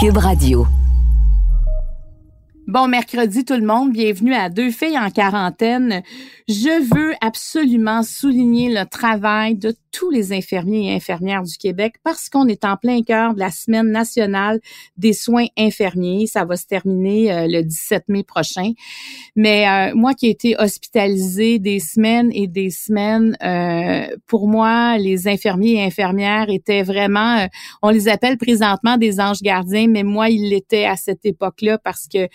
Cube Radio. Bon mercredi tout le monde, bienvenue à Deux filles en quarantaine. Je veux absolument souligner le travail de tous les infirmiers et infirmières du Québec parce qu'on est en plein cœur de la semaine nationale des soins infirmiers. Ça va se terminer euh, le 17 mai prochain. Mais euh, moi qui ai été hospitalisée des semaines et des semaines, euh, pour moi, les infirmiers et infirmières étaient vraiment, on les appelle présentement des anges gardiens, mais moi, ils l'étaient à cette époque-là parce que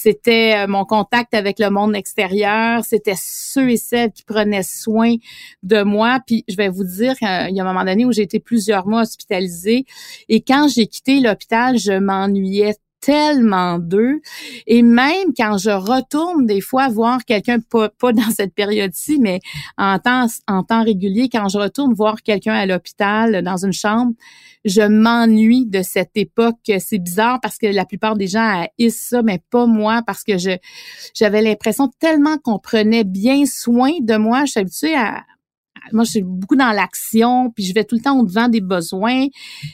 c'était euh, mon contact avec le monde extérieur, c'était ceux et celles qui prenaient soin de moi. Puis je vais vous euh, il y a un moment donné où j'ai été plusieurs mois hospitalisée et quand j'ai quitté l'hôpital, je m'ennuyais tellement d'eux. Et même quand je retourne des fois voir quelqu'un, pas, dans cette période-ci, mais en temps, en temps régulier, quand je retourne voir quelqu'un à l'hôpital, dans une chambre, je m'ennuie de cette époque. C'est bizarre parce que la plupart des gens haïssent ça, mais pas moi parce que j'avais l'impression tellement qu'on prenait bien soin de moi. Je suis habituée à, moi, suis beaucoup dans l'action, puis je vais tout le temps au devant des besoins.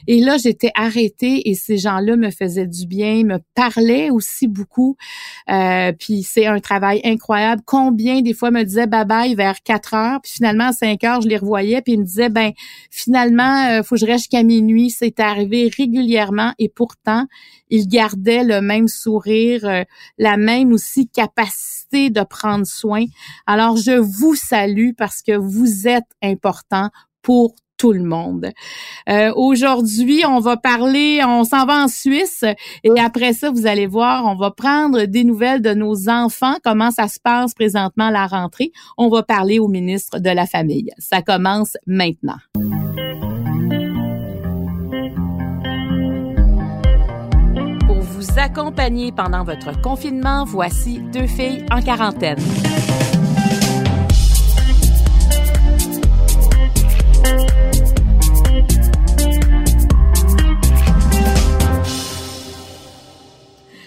Et là, j'étais arrêtée et ces gens-là me faisaient du bien, me parlaient aussi beaucoup. Euh, puis c'est un travail incroyable. Combien des fois me disaient bye bye vers 4 heures, puis finalement à 5 heures, je les revoyais, puis ils me disaient ben finalement, euh, faut que je reste jusqu'à minuit. C'est arrivé régulièrement et pourtant, ils gardaient le même sourire, euh, la même aussi capacité de prendre soin. Alors, je vous salue parce que vous êtes important pour tout le monde. Euh, aujourd'hui, on va parler, on s'en va en Suisse et après ça, vous allez voir, on va prendre des nouvelles de nos enfants, comment ça se passe présentement à la rentrée. On va parler au ministre de la Famille. Ça commence maintenant. Accompagner pendant votre confinement, voici deux filles en quarantaine.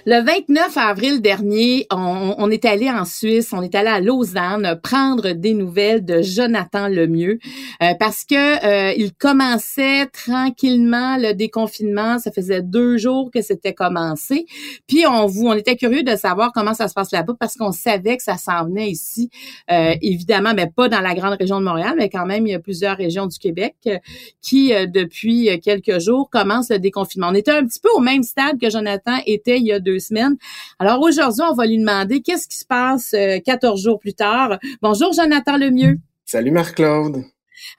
Le 29 avril dernier, on, est allé en Suisse, on est allé à Lausanne prendre des nouvelles de Jonathan Lemieux euh, parce que euh, il commençait tranquillement le déconfinement. Ça faisait deux jours que c'était commencé. Puis on vous, on était curieux de savoir comment ça se passe là-bas parce qu'on savait que ça s'en venait ici, euh, évidemment, mais pas dans la grande région de Montréal, mais quand même il y a plusieurs régions du Québec qui depuis quelques jours commencent le déconfinement. On était un petit peu au même stade que Jonathan était il y a deux semaines. Alors aujourd'hui, on va lui demander qu'est-ce qui se passe 14 euh, jours plus tard. Bonjour Jonathan Lemieux. Salut Marc-Claude.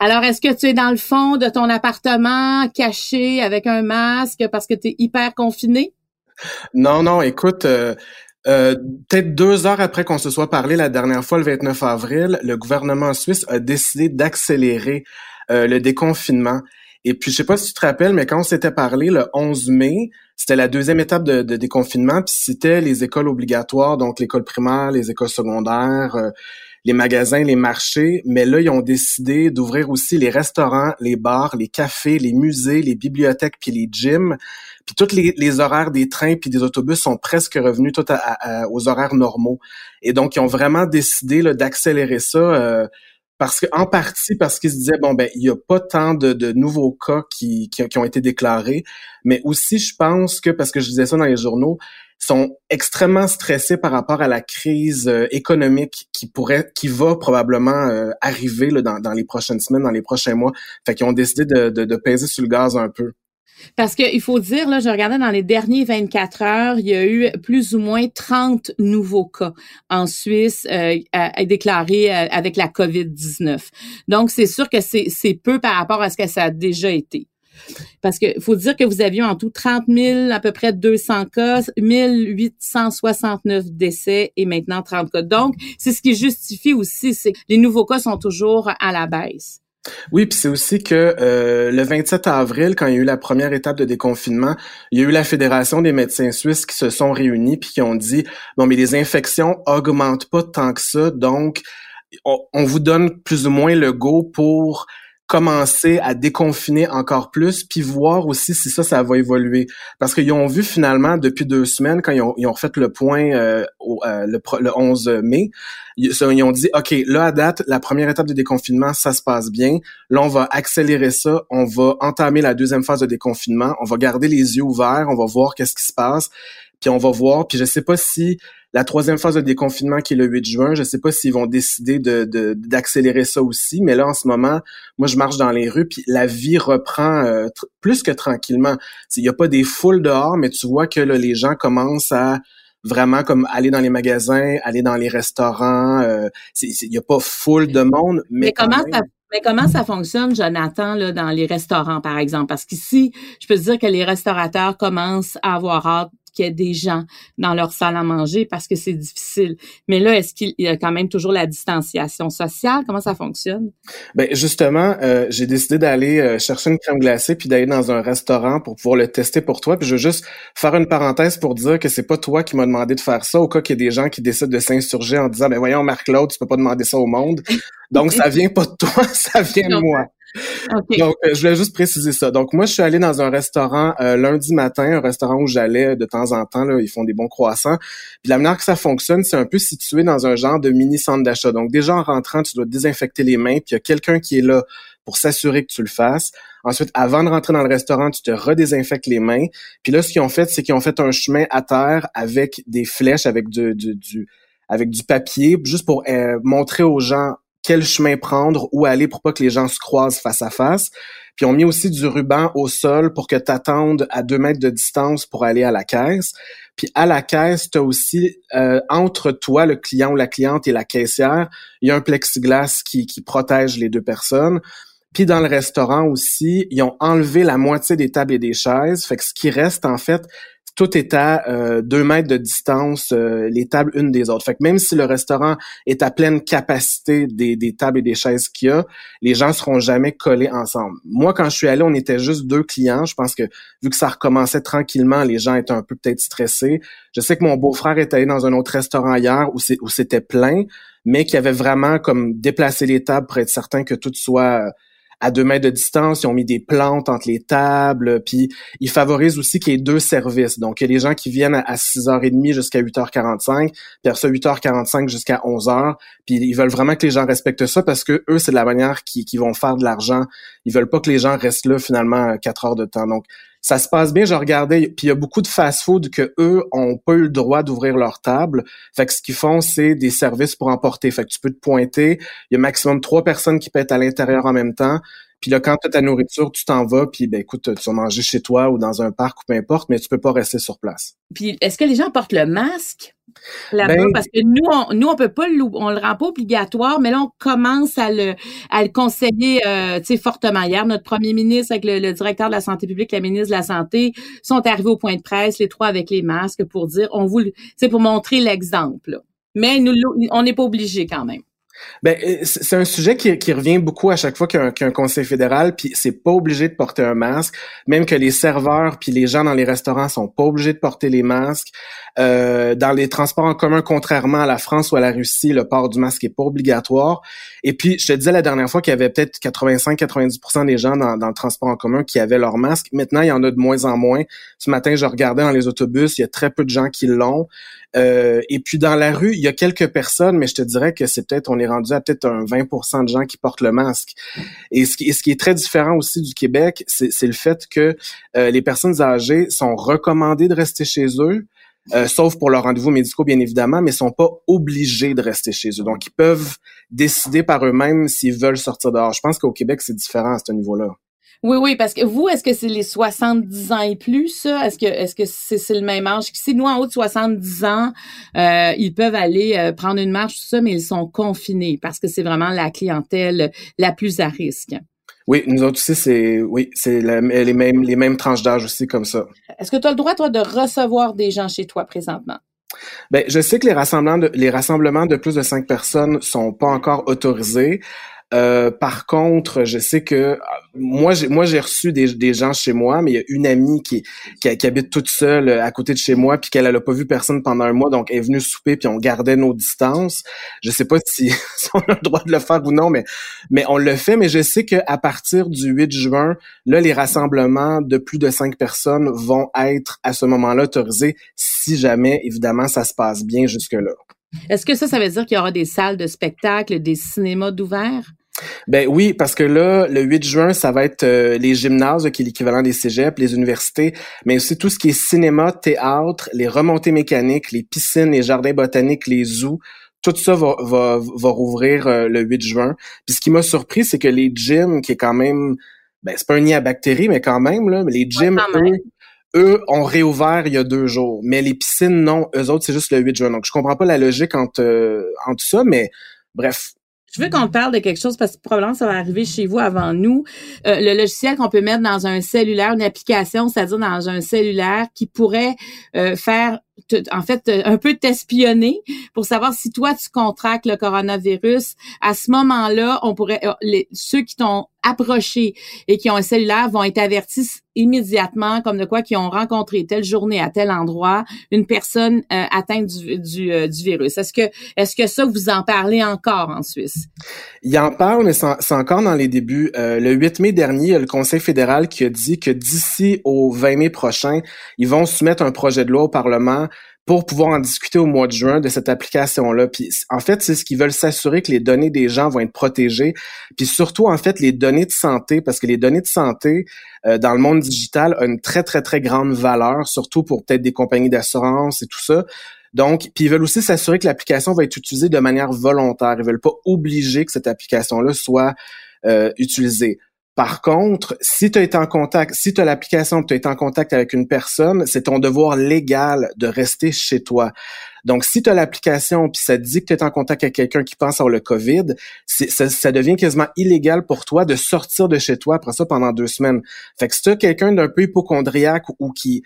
Alors, est-ce que tu es dans le fond de ton appartement, caché avec un masque parce que tu es hyper confiné? Non, non, écoute, euh, euh, peut-être deux heures après qu'on se soit parlé la dernière fois, le 29 avril, le gouvernement suisse a décidé d'accélérer le déconfinement. Et puis, je sais pas si tu te rappelles, mais quand on s'était parlé le 11 mai, c'était la deuxième étape de, déconfinement, puis c'était les écoles obligatoires, donc l'école primaire, les écoles secondaires, euh, les magasins, les marchés. Mais là, ils ont décidé d'ouvrir aussi les restaurants, les bars, les cafés, les musées, les bibliothèques, puis les gyms. Puis tous les, horaires des trains puis des autobus sont presque revenus tout aux horaires normaux. Et donc, ils ont vraiment décidé d'accélérer ça. Euh, parce que en partie parce qu'ils se disaient bon ben il y a pas tant de, de nouveaux cas qui, qui, ont été déclarés, mais aussi je pense que parce que je disais ça dans les journaux, sont extrêmement stressés par rapport à la crise euh, économique qui pourrait, qui va probablement euh, arriver dans, les prochaines semaines, dans les prochains mois. Fait qu'ils ont décidé de, de, de peser sur le gaz un peu. Parce qu'il faut dire, là, je regardais dans les derniers 24 heures, il y a eu plus ou moins 30 nouveaux cas en Suisse euh, déclarés euh, avec la COVID-19. Donc, c'est sûr que c'est peu par rapport à ce que ça a déjà été. Parce que faut dire que vous aviez en tout 30 000, à peu près 200 cas, 1869 décès et maintenant 30 cas. Donc, c'est ce qui justifie aussi, c'est les nouveaux cas sont toujours à la baisse. Oui, puis c'est aussi que euh, le 27 avril, quand il y a eu la première étape de déconfinement, il y a eu la Fédération des médecins suisses qui se sont réunis puis qui ont dit bon mais les infections augmentent pas tant que ça, donc on, vous donne plus ou moins le go pour commencer à déconfiner encore plus, puis voir aussi si ça, ça va évoluer. Parce qu'ils ont vu finalement depuis deux semaines, quand ils ont, ils ont refait le point euh, euh, le, le, 11 mai, ils, ils, ont dit, OK, là, à date, la première étape de déconfinement, ça se passe bien. Là, on va accélérer ça, on va entamer la deuxième phase de déconfinement, on va garder les yeux ouverts, on va voir qu'est-ce qui se passe, puis on va voir, puis je sais pas si la troisième phase de déconfinement qui est le 8 juin, je sais pas s'ils vont décider de, d'accélérer ça aussi, mais là en ce moment, moi je marche dans les rues puis la vie reprend euh, plus que tranquillement. Il y a pas des foules dehors, mais tu vois que là, les gens commencent à vraiment comme aller dans les magasins, aller dans les restaurants. Euh, il y a pas foule de monde, mais, comment ça mais comment ça fonctionne, Jonathan, là, dans les restaurants, par exemple? Parce qu'ici, je peux te dire que les restaurateurs commencent à avoir hâte qu'il y ait des gens dans leur salle à manger parce que c'est difficile. Mais là, est-ce qu'il y a quand même toujours la distanciation sociale? Comment ça fonctionne? Ben justement, euh, j'ai décidé d'aller euh, chercher une crème glacée puis d'aller dans un restaurant pour pouvoir le tester pour toi. Puis je veux juste faire une parenthèse pour dire que c'est pas toi qui m'as demandé de faire ça au cas qu'il y ait des gens qui décident de s'insurger en disant ben voyons Marc-Claude, tu peux pas demander ça au monde. Donc ça vient pas de toi, ça vient de moi. Donc, euh, je voulais juste préciser ça. Donc, moi, je suis allé dans un restaurant euh, lundi matin, un restaurant où j'allais de temps en temps. Là, ils font des bons croissants. Puis la manière que ça fonctionne, c'est un peu situé dans un genre de mini centre d'achat. Donc, déjà en rentrant, tu dois désinfecter les mains. Puis il y a quelqu'un qui est là pour s'assurer que tu le fasses. Ensuite, avant de rentrer dans le restaurant, tu te redésinfectes les mains. Puis là, ce qu'ils ont fait, c'est qu'ils ont fait un chemin à terre avec des flèches, avec du, du, avec du papier, juste pour euh, montrer aux gens quel chemin prendre, où aller pour pas que les gens se croisent face à face. Puis on mis aussi du ruban au sol pour que tu attendes à deux mètres de distance pour aller à la caisse. Puis à la caisse, tu as aussi euh, entre toi, le client ou la cliente et la caissière, il y a un plexiglas qui, qui protège les deux personnes. Puis dans le restaurant aussi, ils ont enlevé la moitié des tables et des chaises. Fait que ce qui reste, en fait, tout est à euh, deux mètres de distance, euh, les tables une des autres. Fait que même si le restaurant est à pleine capacité des, des tables et des chaises qu'il y a, les gens seront jamais collés ensemble. Moi, quand je suis allé, on était juste deux clients. Je pense que vu que ça recommençait tranquillement, les gens étaient un peu peut-être stressés. Je sais que mon beau-frère est allé dans un autre restaurant hier où c'était plein, mais qui avait vraiment comme déplacé les tables pour être certain que tout soit à deux mètres de distance, ils ont mis des plantes entre les tables, puis ils favorisent aussi qu'il y ait deux services. Donc, il y a les gens qui viennent à 6h30 jusqu'à 8h45, puis après 8h45 jusqu'à 11h, puis ils veulent vraiment que les gens respectent ça parce que eux, c'est de la manière qu'ils vont faire de l'argent. Ils veulent pas que les gens restent là finalement quatre heures de temps. Donc, ça se passe bien. Je regardais, puis il y a beaucoup de fast-food que eux ont pas eu le droit d'ouvrir leur table. Fait que ce qu'ils font, c'est des services pour emporter. Fait que tu peux te pointer. Il y a maximum trois personnes qui être à l'intérieur en même temps. Puis là, quand tu as ta nourriture, tu t'en vas, puis ben écoute, tu vas manger chez toi ou dans un parc ou peu importe, mais tu peux pas rester sur place. Puis est-ce que les gens portent le masque là-bas? Ben Parce que nous, on, nous, on peut pas le, on le rend pas obligatoire, mais là, on commence à le, à le conseiller, euh, tu sais, fortement. Hier, notre premier ministre avec le, directeur de la santé publique, la ministre de la santé, sont arrivés au point de presse, les trois avec les masques, pour dire, on vous, tu sais, pour montrer l'exemple. Mais nous, on n'est pas obligé quand même. Ben, euh, c'est un sujet qui, qui, revient beaucoup à chaque fois qu'il conseil fédéral, puis c'est pas obligé de porter un masque, même que les serveurs puis les gens dans les restaurants sont pas obligés de porter les masques. Euh, dans les transports en commun, contrairement à la France ou à la Russie, le port du masque est pas obligatoire. Et puis, je te disais la dernière fois qu'il y avait peut-être 85-90% des gens dans, dans, le transport en commun qui avaient leur masque. Maintenant, il y en a de moins en moins. Ce matin, je regardais dans les autobus, il y a très peu de gens qui l'ont. Euh, et puis dans la rue, il y a quelques personnes, mais je te dirais que c'est peut-être, on est rendu à peut-être un 20% de gens qui portent le masque. Et ce qui, est très différent aussi du Québec, c'est le fait que euh, les personnes âgées sont recommandées de rester chez eux. Euh, sauf pour leurs rendez-vous médicaux, bien évidemment, mais sont pas obligés de rester chez eux. Donc, ils peuvent décider par eux-mêmes s'ils veulent sortir dehors. Je pense qu'au Québec, c'est différent à ce niveau-là. Oui, oui, parce que vous, est-ce que c'est les 70 ans et plus, ça? Est-ce que est-ce que c'est le même âge? Si nous, en haut de 70 ans, euh, ils peuvent aller euh, prendre une marche, tout ça, mais ils sont confinés parce que c'est vraiment la clientèle la plus à risque. Oui, nous autres aussi, c'est oui, c'est les mêmes les mêmes tranches d'âge aussi comme ça. Est-ce que tu as le droit, toi, de recevoir des gens chez toi présentement? Ben, je sais que les rassemblements de, les rassemblements de plus de cinq personnes sont pas encore autorisés. Euh, par contre, je sais que moi, j'ai moi j'ai reçu des, des gens chez moi, mais il y a une amie qui, qui, habite toute seule à côté de chez moi, puis qu'elle n'a pas vu personne pendant un mois, donc elle est venue souper, puis on gardait nos distances. Je sais pas si, si, on a le droit de le faire ou non, mais mais on le fait. Mais je sais que à partir du 8 juin, là, les rassemblements de plus de cinq personnes vont être à ce moment-là autorisés, si jamais évidemment ça se passe bien jusque là. Est-ce que ça, ça veut dire qu'il y aura des salles de spectacle, des cinémas d'ouvert? Ben oui, parce que là, le 8 juin, ça va être euh, les gymnases, qui est l'équivalent des cégeps, les universités, mais aussi tout ce qui est cinéma, théâtre, les remontées mécaniques, les piscines, les jardins botaniques, les zoos. Tout ça va, va, va rouvrir euh, le 8 juin. Puis ce qui m'a surpris, c'est que les gyms, qui est quand même, ben c'est pas un nid à bactéries, mais quand même, là, les gyms, eux, eux ont réouvert il y a deux jours. Mais les piscines, non. Eux autres, c'est juste le 8 juin. Donc, je comprends pas la logique entre, euh, entre ça, mais bref, je veux qu'on parle de quelque chose parce que probablement ça va arriver chez vous avant nous. Euh, le logiciel qu'on peut mettre dans un cellulaire, une application, c'est-à-dire dans un cellulaire qui pourrait euh, faire en fait un peu t'espionner pour savoir si toi tu contractes le coronavirus. À ce moment-là, on pourrait les, ceux qui t'ont approché et qui ont un cellulaire vont être avertis immédiatement comme de quoi qui ont rencontré telle journée à tel endroit une personne euh, atteinte du, du, euh, du virus. Est-ce que est-ce que ça vous en parlez encore en Suisse? Il en parle mais c'est encore dans les débuts. Euh, le 8 mai dernier, il y a le Conseil fédéral qui a dit que d'ici au 20 mai prochain, ils vont soumettre un projet de loi au Parlement pour pouvoir en discuter au mois de juin de cette application-là. Puis en fait, c'est ce qu'ils veulent s'assurer que les données des gens vont être protégées, puis surtout en fait les données de santé, parce que les données de santé euh, dans le monde digital ont une très très très grande valeur, surtout pour peut-être des compagnies d'assurance et tout ça. Donc, puis ils veulent aussi s'assurer que l'application va être utilisée de manière volontaire. Ils veulent pas obliger que cette application-là soit euh, utilisée. Par contre, si tu as été en contact, si tu as l'application, tu as été en contact avec une personne, c'est ton devoir légal de rester chez toi. Donc, si tu as l'application puis ça dit que tu es en contact avec quelqu'un qui pense avoir le COVID, ça, ça, devient quasiment illégal pour toi de sortir de chez toi après ça pendant deux semaines. Fait que si tu as quelqu'un d'un peu hypochondriaque ou qui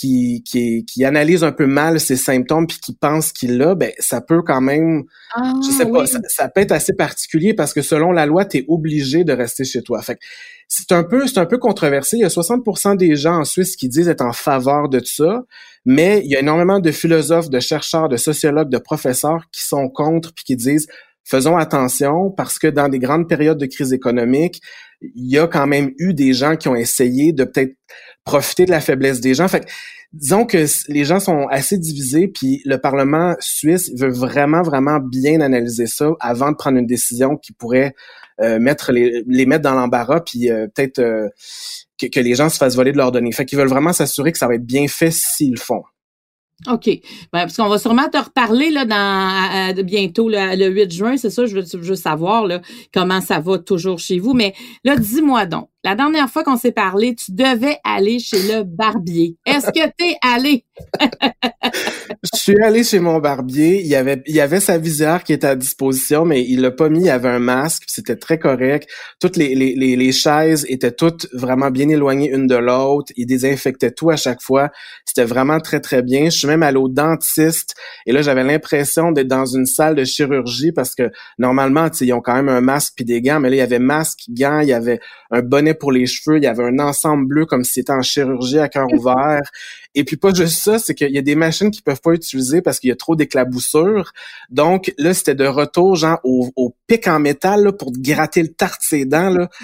qui, qui, qui analyse un peu mal ses symptômes puis qui pense qu'il l'a, ben ça peut quand même, ah, je sais pas, ça, peut être assez particulier parce que selon la loi, tu es obligé de rester chez toi. Fait c'est un peu, c'est un peu controversé. Il y a 60% des gens en Suisse qui disent être en faveur de ça, mais il y a énormément de philosophes, de chercheurs, de sociologues, de professeurs qui sont contre puis qui disent faisons attention parce que dans des grandes périodes de crise économique, il y a quand même eu des gens qui ont essayé de peut-être profiter de la faiblesse des gens. Fait disons que les gens sont assez divisés, puis le Parlement suisse veut vraiment, vraiment bien analyser ça avant de prendre une décision qui pourrait euh, mettre les, les mettre dans l'embarras, puis euh, peut-être euh, que, que, les gens se fassent voler de leurs données. Fait qu'ils veulent vraiment s'assurer que ça va être bien fait s'ils le font. OK. Ben, parce qu'on va sûrement te reparler là, dans, bientôt, le 8 juin, c'est ça, je veux, je veux savoir là, comment ça va toujours chez vous. Mais là, dis-moi donc, la dernière fois qu'on s'est parlé, tu devais aller chez le barbier. Est-ce que tu es allé? je suis allé chez mon barbier. Il y avait, il avait sa visière qui était à disposition, mais il l'a pas mis. Il avait un masque, c'était très correct. Toutes les, les, les, chaises étaient toutes vraiment bien éloignées une de l'autre. Il désinfectait tout à chaque fois. C'était vraiment très, très bien. Je suis même allé au dentiste. Et là, j'avais l'impression d'être dans une salle de chirurgie parce que normalement, ils ont quand même un masque puis des gants. Mais là, il y avait masque, gants, il y avait un bonnet pour les cheveux, il y avait un ensemble bleu comme si c'était en chirurgie à cœur ouvert. Et puis pas juste ça, c'est qu'il y a des machines qui peuvent pas utiliser parce qu'il y a trop d'éclaboussures. Donc là, c'était de retour genre au, au pic en métal là, pour gratter le tarte ses dents. Là.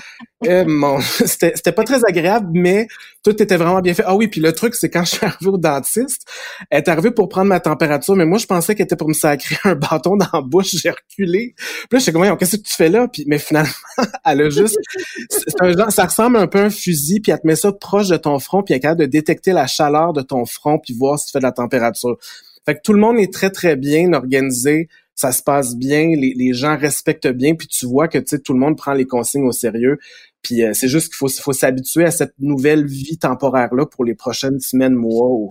Euh, c'était pas très agréable, mais tout était vraiment bien fait. Ah oui, puis le truc, c'est quand je suis arrivé au dentiste, elle est arrivée pour prendre ma température, mais moi, je pensais qu'elle était pour me sacrer un bâton dans la bouche. J'ai reculé. Puis là, je suis comme, qu'est-ce que tu fais là? Puis, mais finalement, elle a juste... C'est un genre, ça ressemble un peu à un fusil, puis elle te met ça proche de ton front, puis elle est capable de détecter la chaleur de ton front, puis voir si tu fais de la température. Fait que tout le monde est très, très bien organisé. Ça se passe bien, les, gens respectent bien, puis tu vois que tout le monde prend les consignes au sérieux. Puis euh, c'est juste qu'il faut, faut s'habituer à cette nouvelle vie temporaire-là pour les prochaines semaines, mois.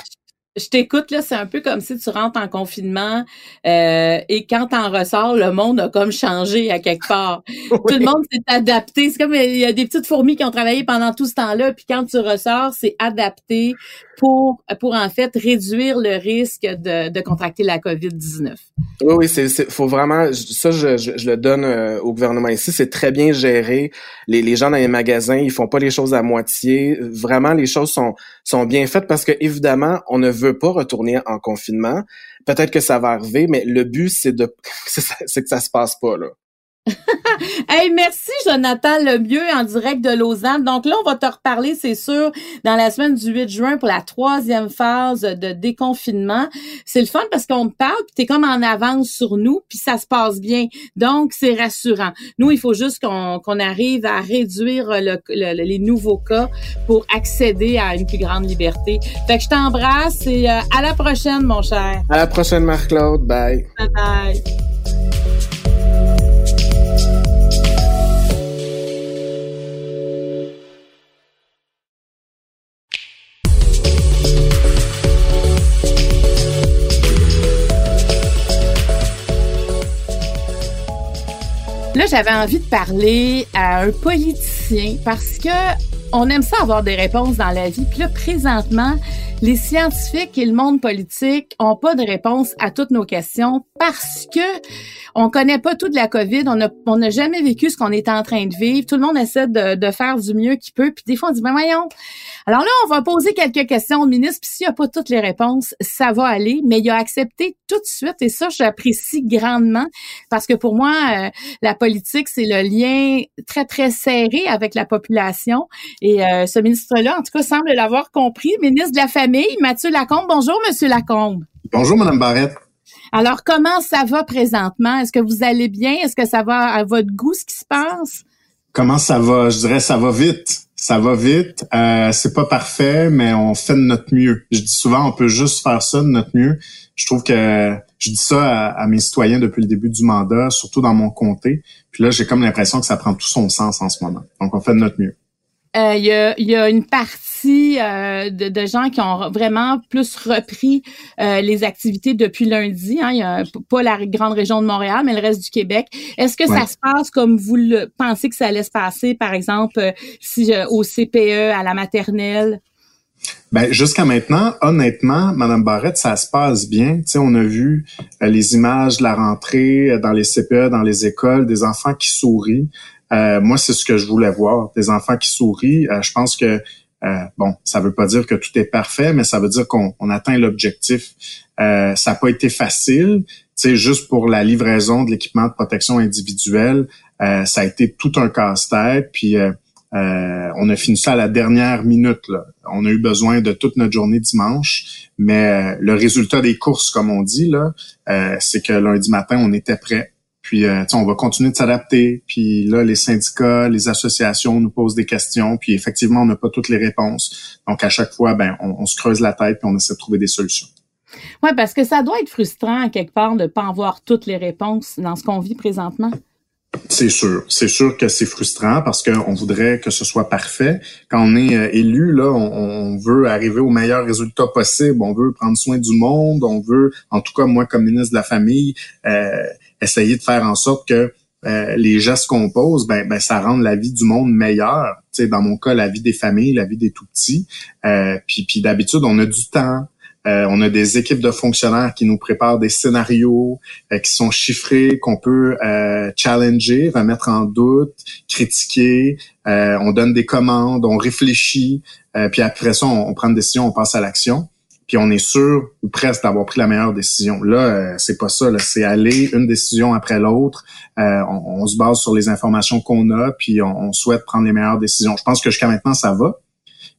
Je t'écoute là, c'est un peu comme si tu rentres en confinement euh, et quand t'en ressors, le monde a comme changé à quelque part. Tout le monde s'est adapté. C'est comme il y a des petites fourmis qui ont travaillé pendant tout ce temps-là, puis quand tu ressors, c'est adapté pour pour en fait réduire le risque de, de contracter la COVID-19. Oui, oui, c'est faut vraiment ça je, je, le donne euh, au gouvernement ici, c'est très bien géré. Les, les gens dans les magasins, ils font pas les choses à moitié. Vraiment, les choses sont sont bien faites parce que évidemment, on ne veut pas retourner en confinement. Peut-être que ça va arriver, mais le but c'est de que ça se passe pas là. hey, merci Jonathan Lemieux en direct de Lausanne. Donc là, on va te reparler, c'est sûr, dans la semaine du 8 juin pour la troisième phase de déconfinement. C'est le fun parce qu'on te parle, puis t'es comme en avance sur nous, puis ça se passe bien. Donc, c'est rassurant. Nous, il faut juste qu'on arrive à réduire les nouveaux cas pour accéder à une plus grande liberté. Fait que je t'embrasse et euh, à la prochaine, mon cher. À la prochaine, Marc-Claude. Bye. Bye bye. Là, j'avais envie de parler à un politicien parce que on aime ça avoir des réponses dans la vie. Puis là, présentement, les scientifiques et le monde politique ont pas de réponse à toutes nos questions parce que on connaît pas tout de la COVID. On n'a on a jamais vécu ce qu'on est en train de vivre. Tout le monde essaie de, de faire du mieux qu'il peut. Puis des fois, on dit, ben voyons. Alors là, on va poser quelques questions au ministre. Puis s'il n'y a pas toutes les réponses, ça va aller. Mais il a accepté tout de suite. Et ça, j'apprécie grandement parce que pour moi, euh, la politique, c'est le lien très, très serré avec la population. Et euh, ce ministre-là, en tout cas, semble l'avoir compris. Ministre de la Famille, Mathieu Lacombe. Bonjour, Monsieur Lacombe. Bonjour, Madame Barrette. Alors, comment ça va présentement? Est-ce que vous allez bien? Est-ce que ça va à votre goût, ce qui se passe? Comment ça va? Je dirais ça va vite. Ça va vite. Euh, c'est pas parfait, mais on fait de notre mieux. Je dis souvent, on peut juste faire ça de notre mieux. Je trouve que je dis ça à, mes citoyens depuis le début du mandat, surtout dans mon comté. Puis là, j'ai comme l'impression que ça prend tout son sens en ce moment. Donc, on fait de notre mieux. Euh, il y, a, y, a, une partie euh, de, de, gens qui ont vraiment plus repris euh, les activités depuis lundi. Hein. Il y a pas la grande région de Montréal, mais le reste du Québec. Est-ce que ça se passe comme vous le pensez que ça allait se passer, par exemple, si au CPE, à la maternelle? Ben, jusqu'à maintenant, honnêtement, Madame Barrette, ça se passe bien. On a vu les images de la rentrée dans les CPE, dans les écoles, des enfants qui sourient. Euh, moi, c'est ce que je voulais voir, des enfants qui sourient. Euh, je pense que euh, bon, ça veut pas dire que tout est parfait, mais ça veut dire qu'on atteint l'objectif. ça n'a pas été facile. Tu juste pour la livraison de l'équipement de protection individuelle, ça a été tout un casse-tête. Puis on a fini ça à la dernière minute. Là. On a eu besoin de toute notre journée dimanche, mais le résultat des courses, comme on dit là, c'est que lundi matin, on était prêt puis, euh, on va continuer de s'adapter. Puis là, les syndicats, les associations nous posent des questions. Puis effectivement, on n'a pas toutes les réponses. Donc, à chaque fois, ben, on, se creuse la tête puis on essaie de trouver des solutions. Oui, parce que ça doit être frustrant, quelque part, de ne pas avoir toutes les réponses dans ce qu'on vit présentement. C'est sûr, c'est sûr que c'est frustrant parce qu'on voudrait que ce soit parfait. Quand on est euh, élu, là, on, veut arriver au meilleur résultat possible. On veut prendre soin du monde. On veut, en tout cas moi comme ministre de la famille, euh, essayer de faire en sorte que euh, les gestes qu'on pose, ben, ben, ça rende la vie du monde meilleure. Tu dans mon cas, la vie des familles, la vie des tout petits. Euh, puis, puis d'habitude, on a du temps. Euh, on a des équipes de fonctionnaires qui nous préparent des scénarios qui sont chiffrés, qu'on peut challenger, remettre en doute, critiquer. on donne des commandes, on réfléchit, puis après ça, on, on prend une décision, on passe à l'action puis on est sûr ou presque d'avoir pris la meilleure décision. Là, euh, c'est pas ça. C'est aller une décision après l'autre. Euh, on, se base sur les informations qu'on a, puis on, souhaite prendre les meilleures décisions. Je pense que jusqu'à maintenant, ça va.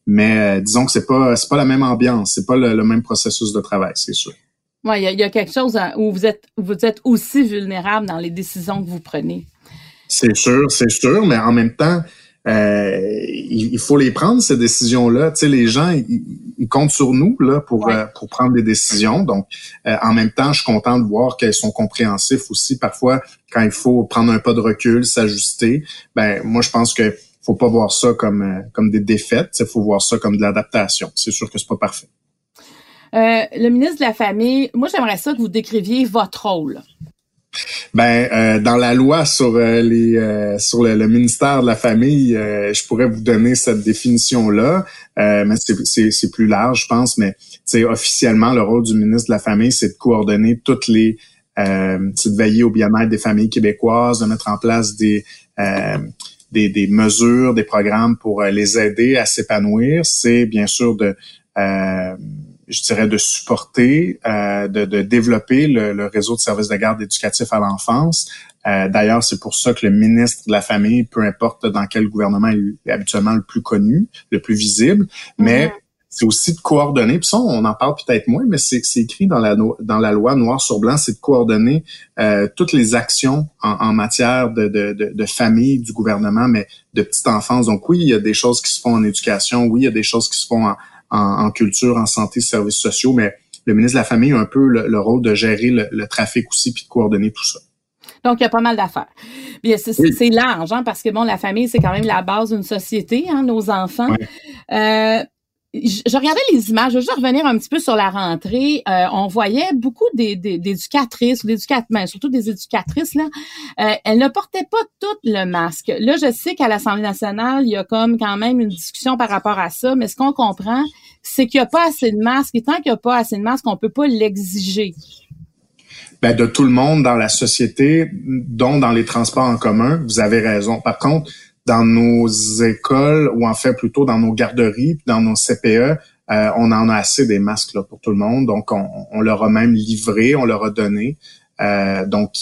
Mais euh, disons que c'est pas c'est pas la même ambiance, c'est pas le, même processus de travail, c'est sûr. Oui, il y, a quelque chose où vous êtes vous êtes aussi vulnérable dans les décisions que vous prenez. C'est sûr, c'est sûr, mais en même temps, euh, il, faut les prendre ces décisions-là. Tu sais, les gens, ils, comptent sur nous là pour euh, pour prendre des décisions. Donc, euh, en même temps, je suis content de voir qu'elles sont compréhensifs aussi. Parfois, quand il faut prendre un pas de recul, s'ajuster, ben moi, je pense que faut pas voir ça comme comme des défaites. Il faut voir ça comme de l'adaptation. C'est sûr que c'est pas parfait. le ministre de la Famille, moi, j'aimerais ça que vous décriviez votre rôle. Ben, euh, dans la loi sur euh, les euh, sur le, ministère de la famille, je pourrais vous donner cette définition là, mais c'est plus large, je pense. Mais c'est officiellement le rôle du ministre de la famille, c'est de coordonner toutes les, c'est de veiller au bien-être des familles québécoises, de mettre en place des des, mesures, des programmes pour les aider à s'épanouir. C'est bien sûr de je dirais, de supporter, euh, de, développer le, réseau de services de garde éducatif à l'enfance. Euh, d'ailleurs, c'est pour ça que le ministre de la Famille, peu importe dans quel gouvernement est habituellement le plus connu, le plus visible, mais c'est aussi de coordonner, puis ça, on en parle peut-être moins, mais c'est écrit dans la, dans la loi noir sur blanc, c'est de coordonner euh, toutes les actions en, en matière de, de, de, de, famille du gouvernement, mais de petite enfance. Donc oui, il y a des choses qui se font en éducation, oui, il y a des choses qui se font en, en, culture, en santé, services sociaux, mais le ministre de la Famille a un peu le, rôle de gérer le, trafic aussi puis de coordonner tout ça. Donc, il y a pas mal d'affaires. C'est large, hein, parce que bon, la famille, c'est quand même la base d'une société, hein, nos enfants. Euh, je, regardais les images, je vais juste revenir un petit peu sur la rentrée. Euh, on voyait beaucoup d'éducatrices, ou d'éducatrices, mais surtout des éducatrices, là. Euh, elles ne portaient pas toutes le masque. Là, je sais qu'à l'Assemblée nationale, il y a comme quand même une discussion par rapport à ça, mais ce qu'on comprend, c'est qu'il n'y a pas assez de masques. Et tant qu'il n'y a pas assez de masques, on ne peut pas l'exiger. Ben, de tout le monde dans la société, dont dans les transports en commun, vous avez raison. Par contre, dans nos écoles ou en fait plutôt dans nos garderies, dans nos CPE, euh, on en a assez des masques là, pour tout le monde. Donc, on, leur a même livré, on leur a donné. Euh, donc,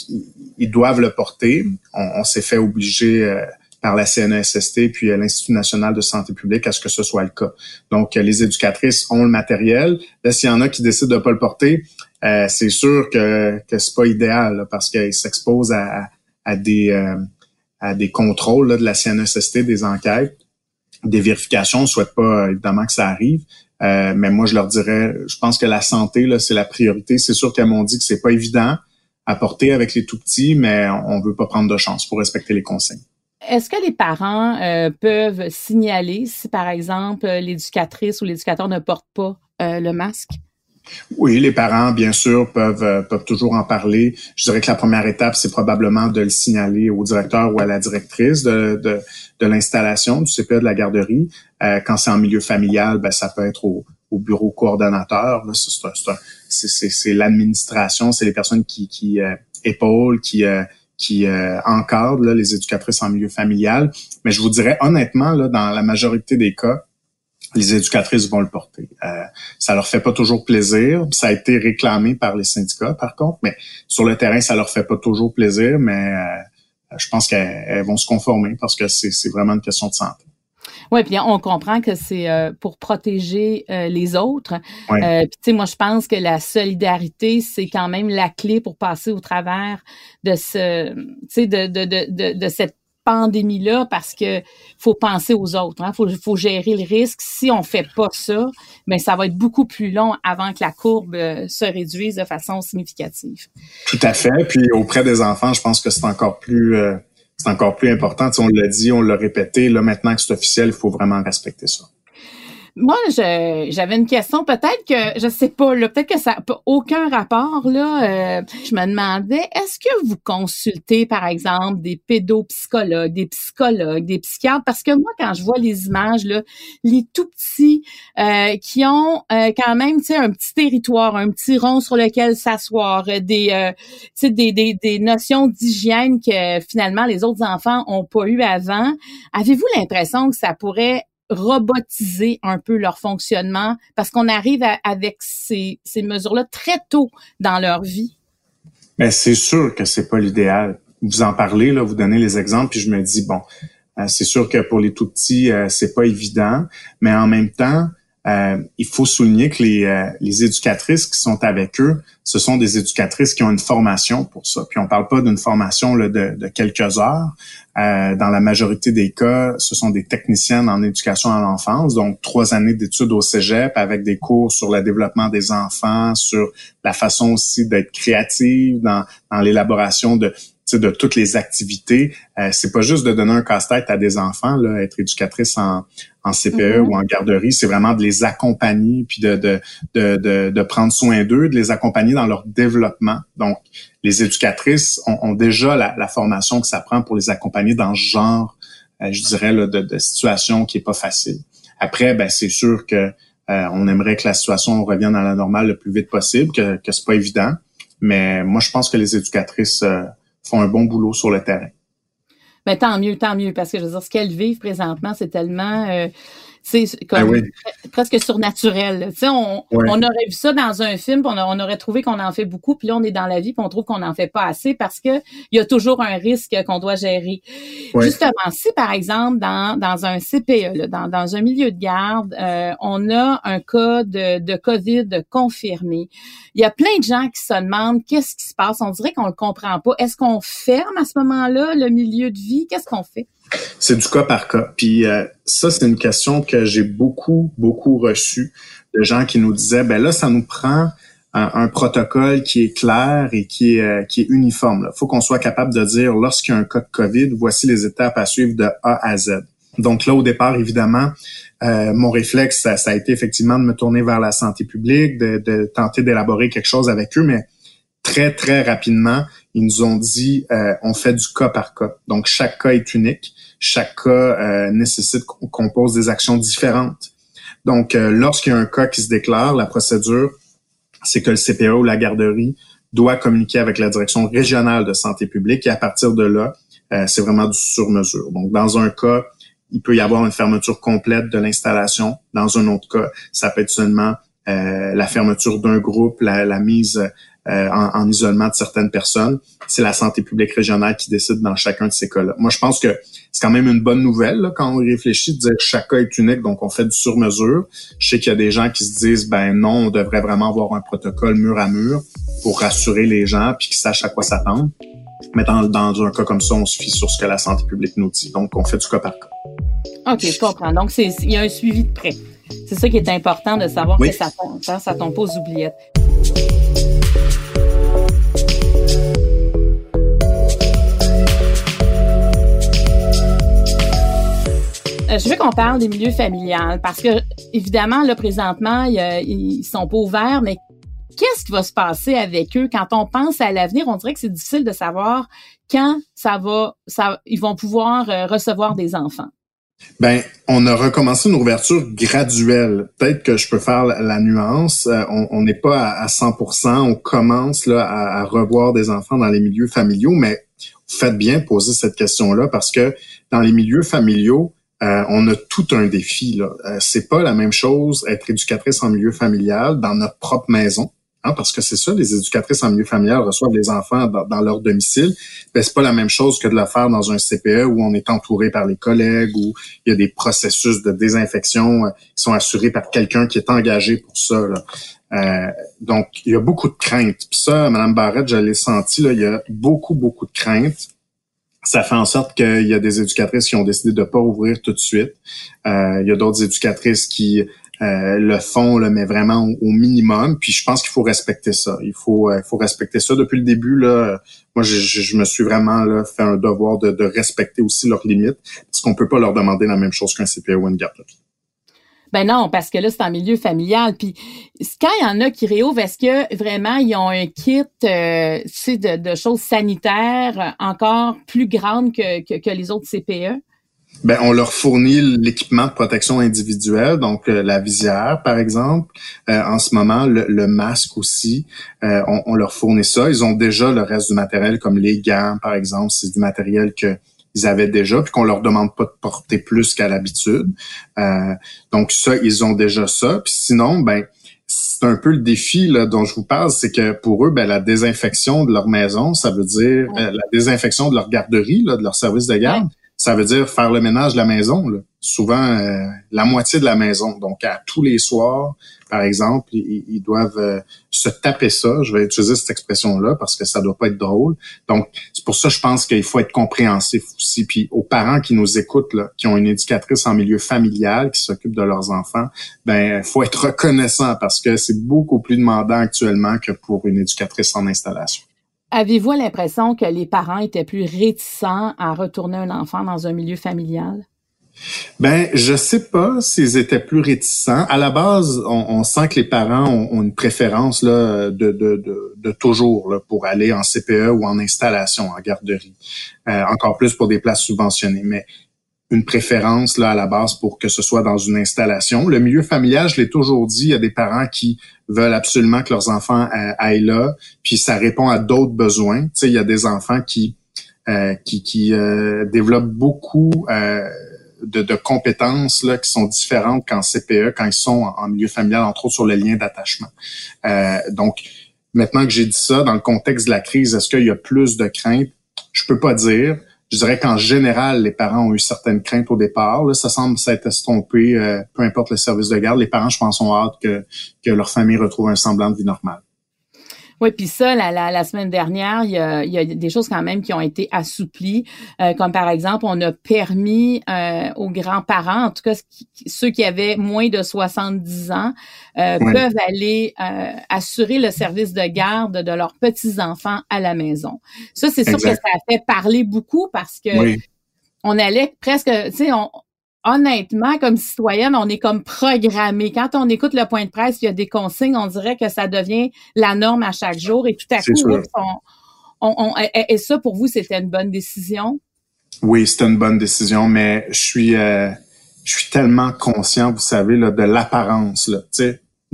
ils doivent le porter. On, s'est fait obliger euh, par la CNESST puis l'Institut national de santé publique à ce que ce soit le cas. Donc, les éducatrices ont le matériel. Là, s'il y en a qui décident de pas le porter, c'est sûr que, que c'est pas idéal parce qu'ils s'exposent à, à, des des contrôles de la CNSST, des enquêtes, des vérifications. On ne souhaite pas évidemment que ça arrive. Euh, mais moi, je leur dirais, je pense que la santé, là, c'est la priorité. C'est sûr qu'elles m'ont dit que c'est pas évident à porter avec les tout petits, mais on veut pas prendre de chance pour respecter les consignes. Est-ce que les parents euh, peuvent signaler si, par exemple, l'éducatrice ou l'éducateur ne porte pas euh, le masque? Oui, les parents, bien sûr, peuvent, euh, peuvent toujours en parler. Je dirais que la première étape, c'est probablement de le signaler au directeur ou à la directrice de, de, de l'installation du CPE de la garderie. Euh, quand c'est en milieu familial, ben, ça peut être au, au bureau coordonnateur. C'est l'administration, c'est les personnes qui, qui euh, épaulent, qui, euh, qui encadrent les éducatrices en milieu familial. Mais je vous dirais honnêtement, là, dans la majorité des cas, les éducatrices vont le porter. Euh, ça leur fait pas toujours plaisir. Ça a été réclamé par les syndicats, par contre, mais sur le terrain, ça leur fait pas toujours plaisir, mais euh, je pense qu'elles vont se conformer parce que c'est vraiment une question de santé. Oui, puis on comprend que c'est euh, pour protéger euh, les autres. Euh, puis tu sais, moi je pense que la solidarité c'est quand même la clé pour passer au travers de ce, tu sais, de, de, de, de, cette pandémie-là parce que faut penser aux autres, il hein. faut, faut gérer le risque. Si on fait pas ça, mais ben, ça va être beaucoup plus long avant que la courbe euh, se réduise de façon significative. Tout à fait. Puis auprès des enfants, je pense que c'est encore plus euh, c'est encore plus important. on l'a dit, on l'a répété. Là maintenant que c'est officiel, il faut vraiment respecter ça. Moi, j'avais une question. Peut-être que, je sais pas, là, peut-être que ça n'a aucun rapport. Là, euh, je me demandais, est-ce que vous consultez, par exemple, des pédopsychologues, des psychologues, des psychiatres? Parce que moi, quand je vois les images, là, les tout petits euh, qui ont euh, quand même, tu sais, un petit territoire, un petit rond sur lequel s'asseoir, des, tu des, des, des notions d'hygiène que finalement les autres enfants ont pas eu avant. Avez-vous l'impression que ça pourrait robotiser un peu leur fonctionnement parce qu'on arrive avec ces, mesures-là très tôt dans leur vie? Mais c'est sûr que c'est pas l'idéal. Vous en parlez, vous donnez les exemples, puis je me dis, bon, euh, c'est sûr que pour les tout petits, euh, c'est pas évident, mais en même temps, euh, il faut souligner que les, euh, les éducatrices qui sont avec eux, ce sont des éducatrices qui ont une formation pour ça. Puis on parle pas d'une formation de, quelques heures. Euh, dans la majorité des cas, ce sont des techniciennes en éducation à l'enfance, donc trois années d'études au cégep avec des cours sur le développement des enfants, sur la façon aussi d'être créative dans, dans l'élaboration de de toutes les activités. Euh, c'est pas juste de donner un casse-tête à des enfants, là, être éducatrice en, en CPE mm-hmm. ou en garderie, c'est vraiment de les accompagner puis de, de, de, de, prendre soin d'eux, de les accompagner dans leur développement. Donc, les éducatrices ont, déjà la, la, formation que ça prend pour les accompagner dans ce genre, euh, je dirais, là, de, de situation qui est pas facile. Après, ben, c'est sûr que euh, on aimerait que la situation revienne à la normale le plus vite possible, que, que c'est pas évident. Mais moi, je pense que les éducatrices euh, font un bon boulot sur le terrain. Mais tant mieux, tant mieux, parce que je veux dire, ce qu'elles vivent présentement, c'est tellement euh, comme ben presque surnaturel. On, on aurait vu ça dans un film, on, on aurait trouvé qu'on en fait beaucoup, puis là on est dans la vie, puis on trouve qu'on n'en fait pas assez parce que il y a toujours un risque qu'on doit gérer. Justement, si par exemple dans, dans un CPE, là, dans, dans un milieu de garde, euh, on a un cas de, de COVID confirmé, il y a plein de gens qui se demandent qu'est-ce qui se passe. On dirait qu'on le comprend pas. Est-ce qu'on ferme à ce moment-là le milieu de vie? Qu'est-ce qu'on fait? C'est du cas par cas. Puis euh, ça, c'est une question que j'ai beaucoup, beaucoup reçue de gens qui nous disaient, ben là, ça nous prend un, protocole qui est clair et qui est, euh, qui est uniforme. Il faut qu'on soit capable de dire, lorsqu'il y a un cas de COVID, voici les étapes à suivre de A à Z. Donc là, au départ, évidemment, euh, mon réflexe, ça, a été effectivement de me tourner vers la santé publique, de, de tenter d'élaborer quelque chose avec eux, mais très, très rapidement, ils nous ont dit, euh, on fait du cas par cas. Donc, chaque cas est unique. Chaque cas euh, nécessite qu'on pose des actions différentes. Donc, euh, lorsqu'il y a un cas qui se déclare, la procédure, c'est que le CPA ou la garderie doit communiquer avec la direction régionale de santé publique et à partir de là, c'est vraiment du sur-mesure. Donc, dans un cas, il peut y avoir une fermeture complète de l'installation. Dans un autre cas, ça peut être seulement la fermeture d'un groupe, la mise euh, en, isolement de certaines personnes. C'est la santé publique régionale qui décide dans chacun de ces cas-là. Moi, je pense que c'est quand même une bonne nouvelle quand on réfléchit de dire que chaque cas est unique, donc on fait du sur-mesure. Je sais qu'il y a des gens qui se disent ben non, on devrait vraiment avoir un protocole mur à mur pour rassurer les gens puis qu'ils sachent à quoi s'attendre. Mais dans, dans un cas comme ça, on se fie sur ce que la santé publique nous dit. Donc, on fait du cas par cas. OK, je comprends. Donc, il y a un suivi de près. C'est ça qui est important de savoir que ça tombe, ça tombe pas aux oubliettes. Je veux qu'on parle des milieux familiales parce que, évidemment, là, présentement, ils, sont pas ouverts, mais qu'est-ce qui va se passer avec eux? Quand on pense à l'avenir? On dirait que c'est difficile de savoir quand ça va, ça, ils vont pouvoir euh, recevoir des enfants. Ben, on a recommencé une ouverture graduelle. Peut-être que je peux faire la, nuance. Euh, on n'est pas à, 100%. On commence là à, à, revoir des enfants dans les milieux familiaux, mais faites bien poser cette question-là parce que dans les milieux familiaux, euh, on a tout un défi. Là. Euh, c'est pas la même chose être éducatrice en milieu familial dans notre propre maison, hein, parce que c'est ça, les éducatrices en milieu familial reçoivent des enfants dans, leur domicile. Ben, c'est pas la même chose que de le faire dans un CPE où on est entouré par les collègues, où il y a des processus de désinfection euh, qui sont assurés par quelqu'un qui est engagé pour ça. donc, il y a beaucoup de craintes. Puis ça, Mme Barrette, je l'ai senti, là, il y a beaucoup, beaucoup de craintes ça fait en sorte qu'il y a des éducatrices qui ont décidé de pas ouvrir tout de suite. Euh, il y a d'autres éducatrices qui euh, le font, le mais vraiment au, minimum. Puis je pense qu'il faut respecter ça. Il faut, euh, faut respecter ça depuis le début. Là, moi, je, je me suis vraiment là, fait un devoir de, de respecter aussi leurs limites, parce qu'on peut pas leur demander la même chose qu'un CPA ou une garderie. Ben non, parce que là, c'est en milieu familial. Puis quand il y en a qui réouvrent, est-ce que vraiment ils ont un kit euh, de, de, choses sanitaires encore plus grandes que, que, les autres CPE? Ben, on leur fournit l'équipement de protection individuelle, donc euh, la visière, par exemple. Euh, en ce moment, le, masque aussi, euh, on, on, leur fournit ça. Ils ont déjà le reste du matériel, comme les gants, par exemple. C'est du matériel que ils avaient déjà, puis qu'on leur demande pas de porter plus qu'à l'habitude. Euh, donc ça, ils ont déjà ça. Puis sinon, ben c'est un peu le défi là, dont je vous parle, c'est que pour eux, ben, la désinfection de leur maison, ça veut dire euh, la désinfection de leur garderie, là, de leur service de garde, ça veut dire faire le ménage de la maison. Là. Souvent, euh, la moitié de la maison. Donc, à tous les soirs, par exemple, ils, doivent euh, se taper ça. Je vais utiliser cette expression-là parce que ça doit pas être drôle. Donc, c'est pour ça je pense qu'il faut être compréhensif aussi. Puis aux parents qui nous écoutent, là, qui ont une éducatrice en milieu familial, qui s'occupe de leurs enfants, ben faut être reconnaissant parce que c'est beaucoup plus demandant actuellement que pour une éducatrice en installation. Avez-vous l'impression que les parents étaient plus réticents à retourner un enfant dans un milieu familial? Ben, je sais pas s'ils étaient plus réticents. À la base, on, sent que les parents ont, une préférence de, toujours pour aller en CPE ou en installation, en garderie. Euh, encore plus pour des places subventionnées. Une préférence là à la base pour que ce soit dans une installation. Le milieu familial, je l'ai toujours dit, il y a des parents qui veulent absolument que leurs enfants euh, aillent là, puis ça répond à d'autres besoins. Tu sais, il y a des enfants qui euh, qui, qui développent beaucoup de, compétences là, qui sont différentes qu'en CPE, quand ils sont en, milieu familial, entre autres sur le lien d'attachement. Euh, donc, maintenant que j'ai dit ça, dans le contexte de la crise, est-ce qu'il y a plus de craintes? Je peux pas dire. Je dirais qu'en général, les parents ont eu certaines craintes au départ. Là, ça semble s'être estompé, euh, peu importe le service de garde. Les parents, je pense, ont hâte que, que leur famille retrouve un semblant de vie normale. Oui, puis ça, la, la, la, semaine dernière, il y, a, il y, a, des choses quand même qui ont été assouplies, euh, comme par exemple, on a permis euh, aux grands-parents, en tout cas ceux qui avaient moins de 70 ans, euh, peuvent aller euh, assurer le service de garde de leurs petits-enfants à la maison. Ça, c'est sûr que ça a fait parler beaucoup parce que on allait presque, tu sais, on, honnêtement, comme citoyenne, on est comme programmé. Quand on écoute le point de presse, il y a des consignes, on dirait que ça devient la norme à chaque jour. Et tout à coup, on, et, ça, pour vous, c'était une bonne décision? Oui, c'était une bonne décision, mais je suis, euh, je suis tellement conscient, vous savez, là, de l'apparence, là,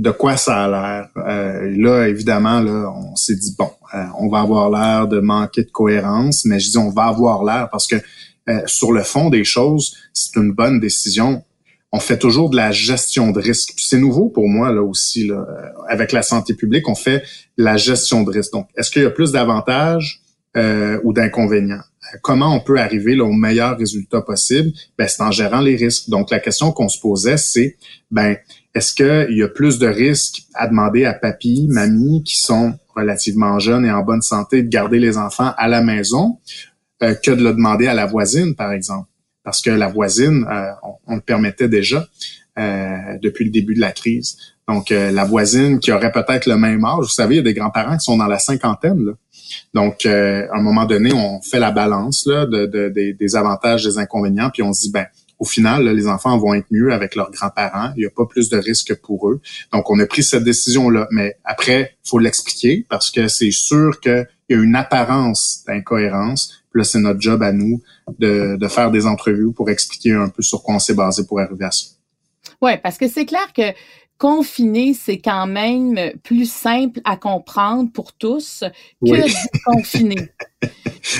de quoi ça a l'air. Euh, là, évidemment, là, on s'est dit bon, euh, on va avoir l'air de manquer de cohérence, mais je dis on va avoir l'air parce que euh, sur le fond des choses, c'est une bonne décision. On fait toujours de la gestion de risque. C'est nouveau pour moi là aussi euh, avec la santé publique, on fait la gestion de risque. Donc, est-ce qu'il y a plus d'avantages euh, ou d'inconvénients? Comment on peut arriver au meilleur résultat possible? Ben, c'est en gérant les risques. Donc, la question qu'on se posait, c'est ben est-ce qu'il y a plus de risques à demander à papy, mamie qui sont relativement jeunes et en bonne santé de garder les enfants à la maison? Euh, que de le demander à la voisine, par exemple. Parce que la voisine, euh, on, le permettait déjà euh, depuis le début de la crise. Donc, la voisine qui aurait peut-être le même âge, vous savez, il y a des grands-parents qui sont dans la cinquantaine. Donc, à un moment donné, on fait la balance de, des avantages, des inconvénients, puis on se dit, ben, au final, les enfants vont être mieux avec leurs grands-parents. Il n'y a pas plus de risques pour eux. Donc, on a pris cette décision-là. Mais après, faut l'expliquer parce que c'est sûr qu'il y a une apparence d'incohérence puis là, c'est notre job à nous de, de faire des entrevues pour expliquer un peu sur quoi on s'est basé pour arriver à ça. Oui, parce que c'est clair que confiner, c'est quand même plus simple à comprendre pour tous que déconfiner.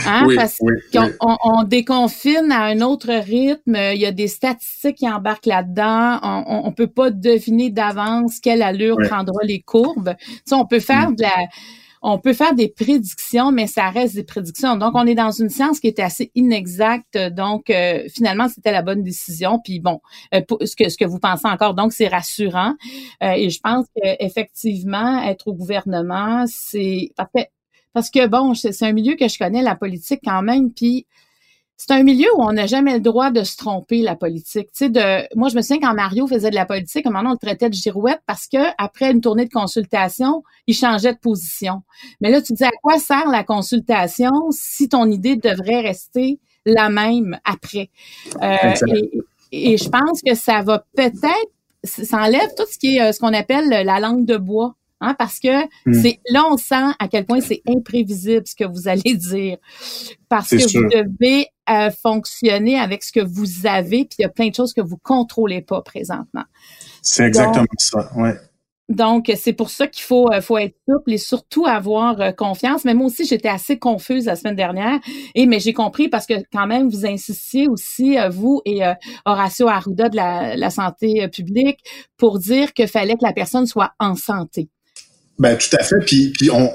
Hein? parce qu'on on, déconfine à un autre rythme, il y a des statistiques qui embarquent là-dedans, on, on, peut pas deviner d'avance quelle allure prendra les courbes. On peut faire mm. de la on peut faire des prédictions, mais ça reste des prédictions. Donc, on est dans une science qui est assez inexacte. Donc, euh, finalement, c'était la bonne décision. Puis bon, euh, ce que ce que vous pensez encore, donc c'est rassurant. Euh, et je pense qu'effectivement, être au gouvernement, c'est parfait. Parce que bon, c'est un milieu que je connais, la politique quand même. Puis c'est un milieu où on n'a jamais le droit de se tromper la politique. Tu sais, de, moi, je me souviens quand Mario faisait de la politique, à un moment, on le traitait de girouette parce que après une tournée de consultation, il changeait de position. Mais là, tu dis à quoi sert la consultation si ton idée devrait rester la même après? Euh, et, je pense que ça va peut-être, ça enlève tout ce qui est euh, ce qu'on appelle la langue de bois. Hein, parce que hmm. c'est là on sent à quel point c'est imprévisible ce que vous allez dire parce que vous devez euh, fonctionner avec ce que vous avez puis il y a plein de choses que vous contrôlez pas présentement. C'est exactement ça, ouais. Donc, c'est pour ça qu'il faut, euh, faut être souple et surtout avoir euh, confiance. Mais moi aussi, j'étais assez confuse la semaine dernière. Et mais j'ai compris parce que quand même, vous insistiez aussi, vous et Horacio Arruda de la, la santé publique, pour dire qu'il fallait que la personne soit en santé. Ben tout à fait. Puis, puis on,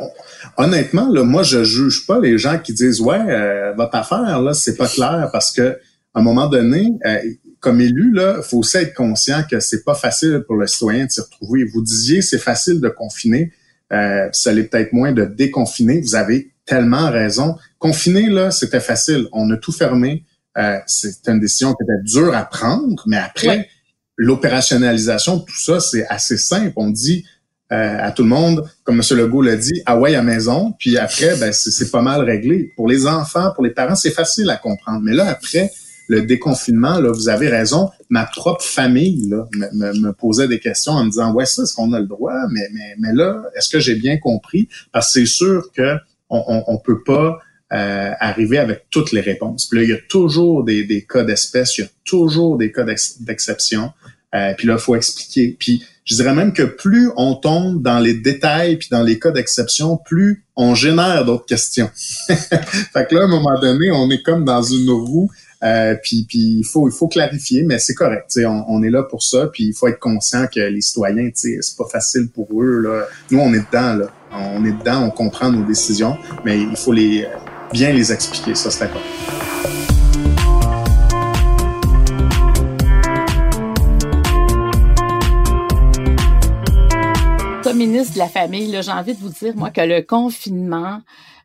honnêtement, là, moi je juge pas les gens qui disent ouais euh, votre affaire là c'est pas clair parce que à un moment donné, euh, comme élu là, faut aussi être conscient que c'est pas facile pour le citoyen de s'y retrouver. Vous disiez c'est facile de confiner, euh, ça l'est peut-être moins de déconfiner. Vous avez tellement raison. Confiner là, c'était facile. On a tout fermé. Euh, c'était une décision qui était dure à prendre, mais après l'opérationnalisation de tout ça, c'est assez simple. On dit à tout le monde, comme M. Legault l'a dit, ah ouais à maison, puis après, ben, c'est pas mal réglé. Pour les enfants, pour les parents, c'est facile à comprendre. Mais là, après le déconfinement, là, vous avez raison, ma propre famille là, me, me, posait des questions en me disant, ouais, ça, est-ce qu'on a le droit? Mais, mais, mais là, est-ce que j'ai bien compris? Parce que c'est sûr que on, on, on peut pas euh, arriver avec toutes les réponses. Puis là, il y a toujours des, des cas d'espèces, il y a toujours des cas d'exception. Euh, puis là, faut expliquer. Puis je dirais même que plus on tombe dans les détails puis dans les cas d'exception, plus on génère d'autres questions. fait que là, à un moment donné, on est comme dans une roue. Euh, puis il faut il faut clarifier, mais c'est correct. On, on est là pour ça. Puis il faut être conscient que les citoyens, c'est pas facile pour eux. Là. Nous, on est dedans. Là. On est dedans, on comprend nos décisions, mais il faut les bien les expliquer. Ça, c'est important. Ministre de la Famille, j'ai envie de vous dire, moi, que le confinement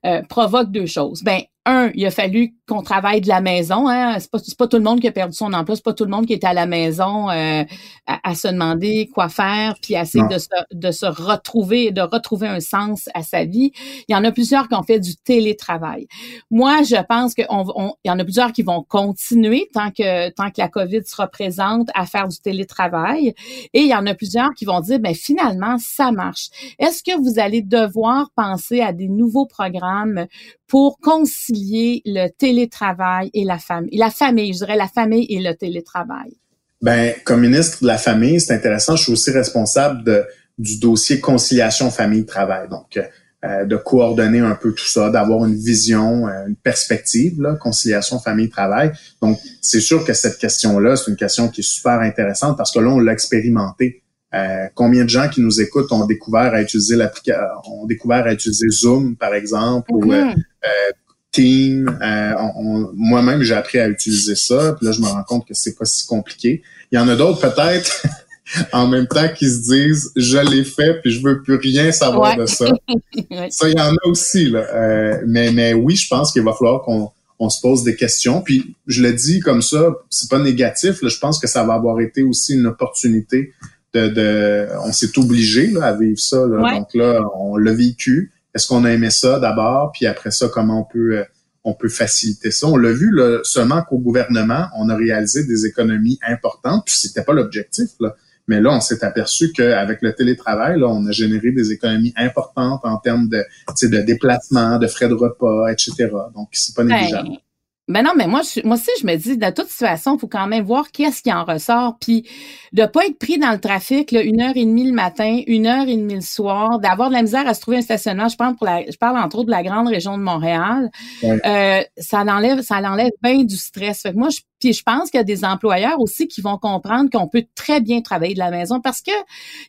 euh, provoque deux choses. Ben, un, il a fallu qu'on travaille de la maison. Hein. C'est pas, pas tout le monde qui a perdu son emploi, c'est pas tout le monde qui est à la maison euh, à, se demander quoi faire, puis à essayer de se, de se retrouver, de retrouver un sens à sa vie. Il y en a plusieurs qui ont fait du télétravail. Moi, je pense qu'il on, y en a plusieurs qui vont continuer tant que tant que la COVID sera présente à faire du télétravail, et il y en a plusieurs qui vont dire, ben finalement, ça marche. Est-ce que vous allez devoir penser à des nouveaux programmes pour concilier le télétravail et la famille, la famille, je dirais la famille et le télétravail? Ben, comme ministre de la Famille, c'est intéressant. Je suis aussi responsable de, du dossier conciliation famille-travail. Donc, euh, de coordonner un peu tout ça, d'avoir une vision, euh, une perspective, là, conciliation famille-travail. Donc, c'est sûr que cette question-là, c'est une question qui est super intéressante parce que là, on l'a expérimenté. Euh, combien de gens qui nous écoutent ont découvert à utiliser l'application, ont découvert à utiliser Zoom, par exemple, ou euh, euh, Team. Moi-même, j'ai appris à utiliser ça. Puis là, je me rends compte que c'est pas si compliqué. Il y en a d'autres peut-être en même temps qui se disent je l'ai fait puis je veux plus rien savoir de ça. Ça, il y en a aussi là. mais mais oui, je pense qu'il va falloir qu'on on se pose des questions. Puis je le dis comme ça, c'est pas négatif. Là, je pense que ça va avoir été aussi une opportunité de, on s'est obligé là, à vivre ça. Donc là, on l'a vécu. Est-ce qu'on a aimé ça d'abord, puis après ça, comment on peut euh, on peut faciliter ça? On l'a vu là, seulement qu'au gouvernement, on a réalisé des économies importantes, puis c'était pas l'objectif. Là. Mais là, on s'est aperçu qu'avec le télétravail, là, on a généré des économies importantes en termes de, de déplacement, de frais de repas, etc. Donc, c'est pas négligeable. Ben non, mais moi, je, moi aussi, je me dis, dans toute situation, il faut quand même voir qu'est-ce qui en ressort. Puis de pas être pris dans le trafic, là, une heure et demie le matin, une heure et demie le soir, d'avoir de la misère à se trouver un stationnement. Je parle pour la, je parle entre autres de la grande région de Montréal. Euh, ça l'enlève, ça l'enlève bien du stress. Fait que moi, je puis je pense qu'il y a des employeurs aussi qui vont comprendre qu'on peut très bien travailler de la maison parce que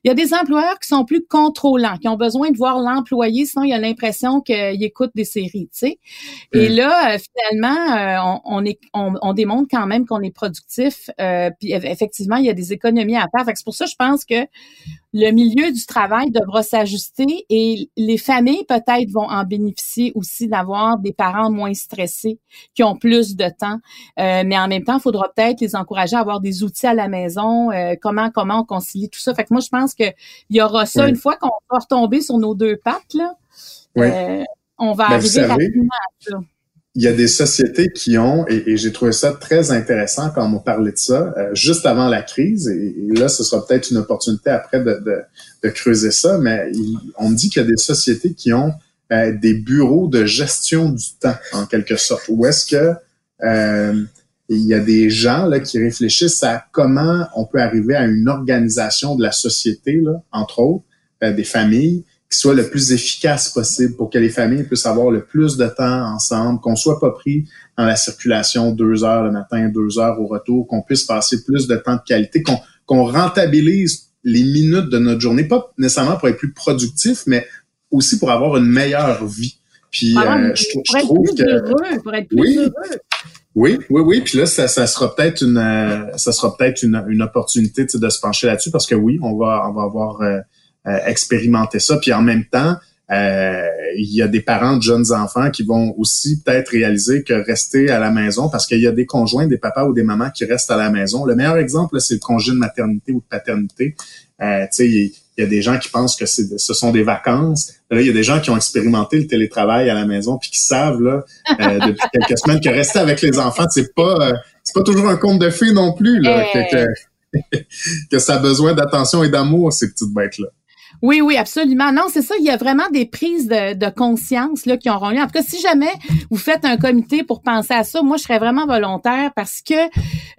il y a des employeurs qui sont plus contrôlants, qui ont besoin de voir l'employé, sinon il a l'impression qu'il écoute des séries, tu sais. Et mm. là, euh, finalement, euh, on, est, on, démontre quand même qu'on est productif. Euh, puis effectivement, il y a des économies à faire. c'est pour ça, je pense que le milieu du travail devra s'ajuster et les familles peut-être vont en bénéficier aussi d'avoir des parents moins stressés, qui ont plus de temps. Euh, mais en même temps, il faudra peut-être les encourager à avoir des outils à la maison, euh, comment comment on concilie tout ça. Fait que moi, je pense qu'il y aura ça une fois qu'on va retomber sur nos deux pattes là. Euh, on va ben, arriver rapidement à ça il y a des sociétés qui ont, et, j'ai trouvé ça très intéressant quand on parlé de ça, euh, juste avant la crise, et, là, ce sera peut-être une opportunité après de, de, creuser ça, mais on me dit qu'il y a des sociétés qui ont euh, des bureaux de gestion du temps, en quelque sorte, où est-ce que euh, il y a des gens là, qui réfléchissent à comment on peut arriver à une organisation de la société, là, entre autres, des familles, qui soit le plus efficace possible pour que les familles puissent avoir le plus de temps ensemble, qu'on soit pas pris dans la circulation deux heures le matin, deux heures au retour, qu'on puisse passer plus de temps de qualité, qu'on rentabilise les minutes de notre journée, pas nécessairement pour être plus productif, mais aussi pour avoir une meilleure vie. Puis euh, je, trouve que pour être plus oui, heureux. Oui, oui, oui. Puis là, ça, ça sera peut-être une, euh, ça sera peut-être une, une opportunité de se pencher là-dessus parce que oui, on va, on va avoir euh, expérimenter ça. Puis en même temps, euh, il y a des parents de jeunes enfants qui vont aussi peut-être réaliser que rester à la maison, parce qu'il y a des conjoints, des papas ou des mamans qui restent à la maison. Le meilleur exemple, c'est le congé de maternité ou de paternité. Euh, il il y a des gens qui pensent que ce sont des vacances. Là, il y a des gens qui ont expérimenté le télétravail à la maison puis qui savent là euh, depuis quelques semaines que rester avec les enfants, c'est pas euh, c'est pas toujours un conte de fées non plus là, que, que ça a besoin d'attention et d'amour ces petites bêtes là. Oui, oui, absolument. Non, c'est ça. Il y a vraiment des prises de, conscience là qui auront lieu. En tout cas, si jamais vous faites un comité pour penser à ça, moi, je serais vraiment volontaire parce que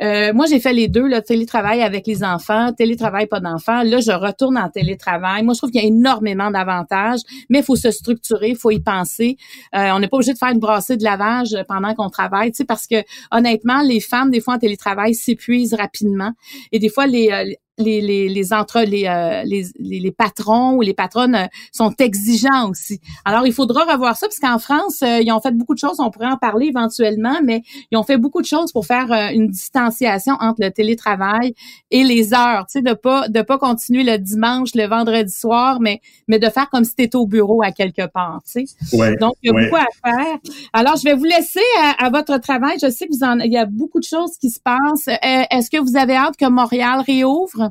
euh, moi, j'ai fait les deux, le télétravail avec les enfants, télétravail pas d'enfants. Là, je retourne en télétravail. Moi, je trouve qu'il y a énormément d'avantages, mais il faut se structurer, il faut y penser. Euh, on n'est pas obligé de faire une brassée de lavage pendant qu'on travaille, tu sais, parce que honnêtement, les femmes, des fois, en télétravail, s'épuisent rapidement. Et des fois, les, euh, les les les entre les, euh, les, les, patrons ou les patronnes euh, sont exigeants aussi. Alors il faudra revoir ça parce qu'en France euh, ils ont fait beaucoup de choses, on pourrait en parler éventuellement, mais ils ont fait beaucoup de choses pour faire une distanciation entre le télétravail et les heures, tu sais de pas de pas continuer le dimanche, le vendredi soir, mais mais de faire comme si tu étais au bureau à quelque part, tu sais. Donc il y a beaucoup à faire. Alors je vais vous laisser à, à, votre travail, je sais que vous en il y a beaucoup de choses qui se passent. Est-ce que vous avez hâte que Montréal réouvre?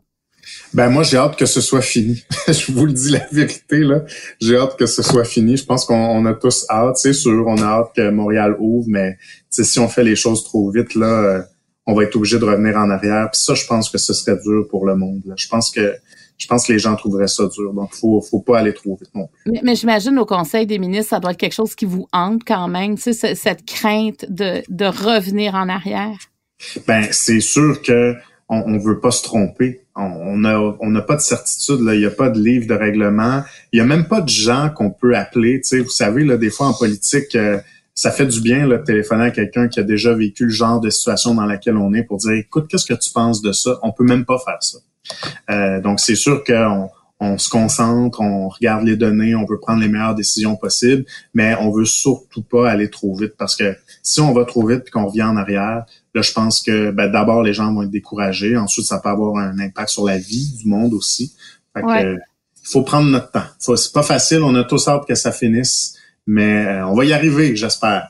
Ben moi, j'ai hâte que ce soit fini. je vous le dis la vérité là. J'ai hâte que ce soit fini. Je pense qu'on a tous hâte, c'est sûr. On a hâte que Montréal ouvre, mais si on fait les choses trop vite là, euh, on va être obligé de revenir en arrière. Puis ça, je pense que ce serait dur pour le monde. Je pense que je pense que les gens trouveraient ça dur. Donc, faut, faut pas aller trop vite non plus. Mais, j'imagine au Conseil des ministres, ça doit être quelque chose qui vous hante quand même, tu sais, cette crainte de, de revenir en arrière. Ben, c'est sûr que on, on veut pas se tromper on n'a on a pas de certitude, là. il n'y a pas de livre de règlement, il n'y a même pas de gens qu'on peut appeler. Tu sais, vous savez, là, des fois en politique, euh, ça fait du bien là, de téléphoner à quelqu'un qui a déjà vécu le genre de situation dans laquelle on est pour dire écoute, qu'est-ce que tu penses de ça? On peut même pas faire ça. Euh, donc, c'est sûr qu'on on se concentre, on regarde les données, on veut prendre les meilleures décisions possibles, mais on veut surtout pas aller trop vite parce que si on va trop vite puis qu'on revient en arrière, là je pense que ben, d'abord les gens vont être découragés, ensuite ça peut avoir un impact sur la vie du monde aussi. Fait que, il faut prendre notre temps. C'est pas facile, on a tous hâte que ça finisse, mais euh, on va y arriver, j'espère.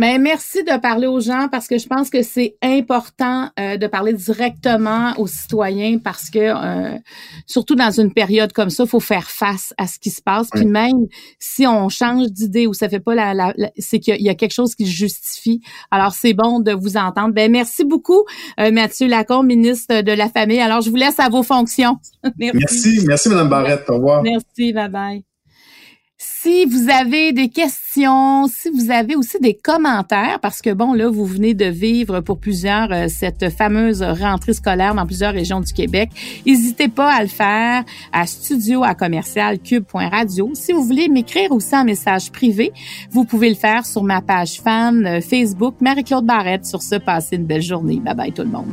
Mais merci de parler aux gens parce que je pense que c'est important euh, de parler directement aux citoyens parce que euh, surtout dans une période comme ça, il faut faire face à ce qui se passe. Puis même si on change d'idée ou ça fait pas la, c'est qu'il y a quelque chose qui justifie. Alors c'est bon de vous entendre. Ben merci beaucoup euh, Mathieu Lacombe, ministre de la Famille. Alors je vous laisse à vos fonctions. merci. Merci, merci Madame Barrette. Au revoir. Merci, bye bye. Si vous avez des questions, si vous avez aussi des commentaires, parce que bon, là, vous venez de vivre pour plusieurs euh, cette fameuse rentrée scolaire dans plusieurs régions du Québec, n'hésitez pas à le faire à studio à commercial cube.radio. Si vous voulez m'écrire aussi un message privé, vous pouvez le faire sur ma page fan euh, Facebook Marie-Claude Barrette. Sur ce, passez une belle journée. Bye bye tout le monde.